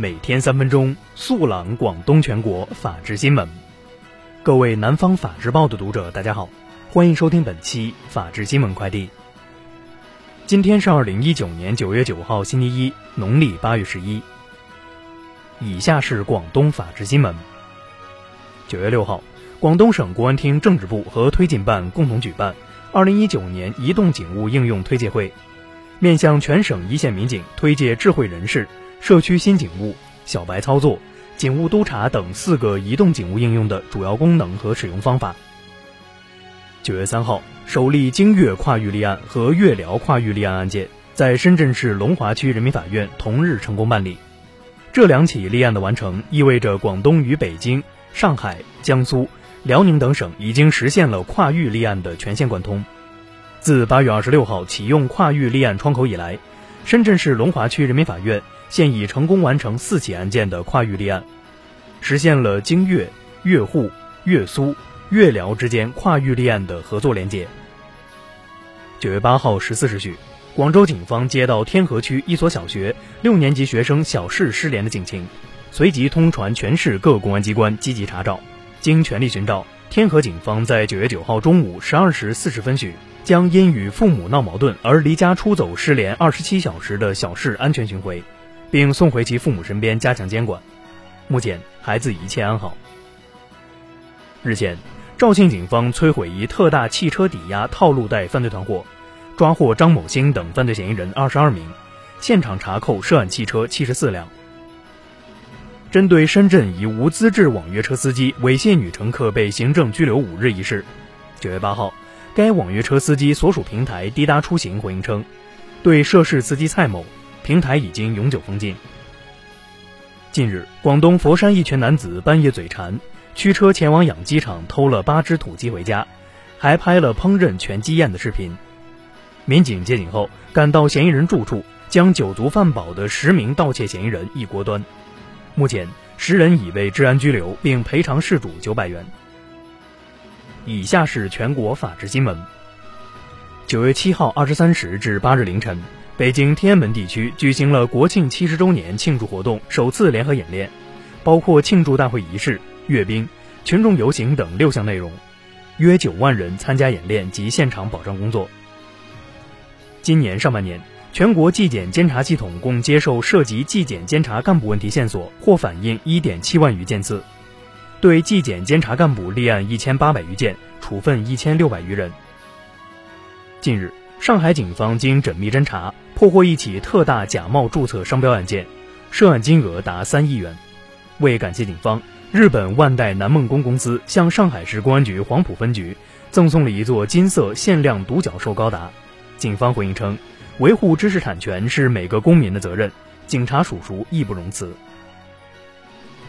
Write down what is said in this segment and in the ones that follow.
每天三分钟，速朗广东全国法治新闻。各位南方法制报的读者，大家好，欢迎收听本期法治新闻快递。今天是二零一九年九月九号，星期一，农历八月十一。以下是广东法治新闻。九月六号，广东省公安厅政治部和推进办共同举办二零一九年移动警务应用推介会，面向全省一线民警推介智慧人士。社区新警务、小白操作、警务督查等四个移动警务应用的主要功能和使用方法。九月三号，首例京粤跨域立案和粤辽跨域立案案件在深圳市龙华区人民法院同日成功办理。这两起立案的完成，意味着广东与北京、上海、江苏、辽宁等省已经实现了跨域立案的全线贯通。自八月二十六号启用跨域立案窗口以来，深圳市龙华区人民法院。现已成功完成四起案件的跨域立案，实现了京粤、粤沪、粤苏、粤辽之间跨域立案的合作连接。九月八号十四时许，广州警方接到天河区一所小学六年级学生小释失联的警情，随即通传全市各公安机关积极查找。经全力寻找，天河警方在九月九号中午十二时四十分许，将因与父母闹矛盾而离家出走失联二十七小时的小事安全寻回。并送回其父母身边加强监管，目前孩子一切安好。日前，肇庆警方摧毁一特大汽车抵押套路贷犯罪团伙，抓获张某兴等犯罪嫌疑人二十二名，现场查扣涉案汽车七十四辆。针对深圳一无资质网约车司机猥亵女乘客被行政拘留五日一事，九月八号，该网约车司机所属平台滴答出行回应称，对涉事司机蔡某。平台已经永久封禁。近日，广东佛山一群男子半夜嘴馋，驱车前往养鸡场偷了八只土鸡回家，还拍了烹饪全鸡宴的视频。民警接警后赶到嫌疑人住处，将酒足饭饱的十名盗窃嫌疑人一锅端。目前，十人已被治安拘留，并赔偿事主九百元。以下是全国法制新闻。九月七号二十三时至八日凌晨。北京天安门地区举行了国庆七十周年庆祝活动首次联合演练，包括庆祝大会仪式、阅兵、群众游行等六项内容，约九万人参加演练及现场保障工作。今年上半年，全国纪检监察系统共接受涉及纪检监察干部问题线索或反映一点七万余件次，对纪检监察干部立案一千八百余件，处分一千六百余人。近日。上海警方经缜密侦查，破获一起特大假冒注册商标案件，涉案金额达三亿元。为感谢警方，日本万代南梦宫公司向上海市公安局黄埔分局赠送了一座金色限量独角兽高达。警方回应称，维护知识产权是每个公民的责任，警察叔叔义不容辞。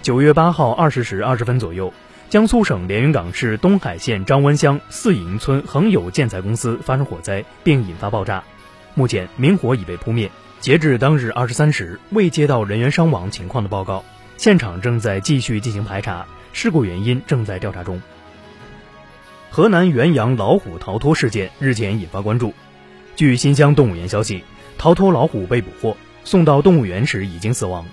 九月八号二十时二十分左右。江苏省连云港市东海县张湾乡四营村恒友建材公司发生火灾，并引发爆炸。目前明火已被扑灭。截至当日二十三时，未接到人员伤亡情况的报告。现场正在继续进行排查，事故原因正在调查中。河南原阳老虎逃脱事件日前引发关注。据新乡动物园消息，逃脱老虎被捕获，送到动物园时已经死亡，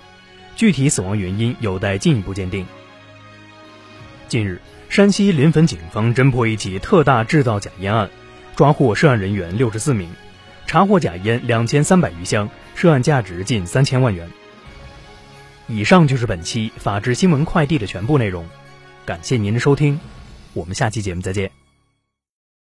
具体死亡原因有待进一步鉴定。近日，山西临汾警方侦破一起特大制造假烟案，抓获涉案人员六十四名，查获假烟两千三百余箱，涉案价值近三千万元。以上就是本期法治新闻快递的全部内容，感谢您的收听，我们下期节目再见。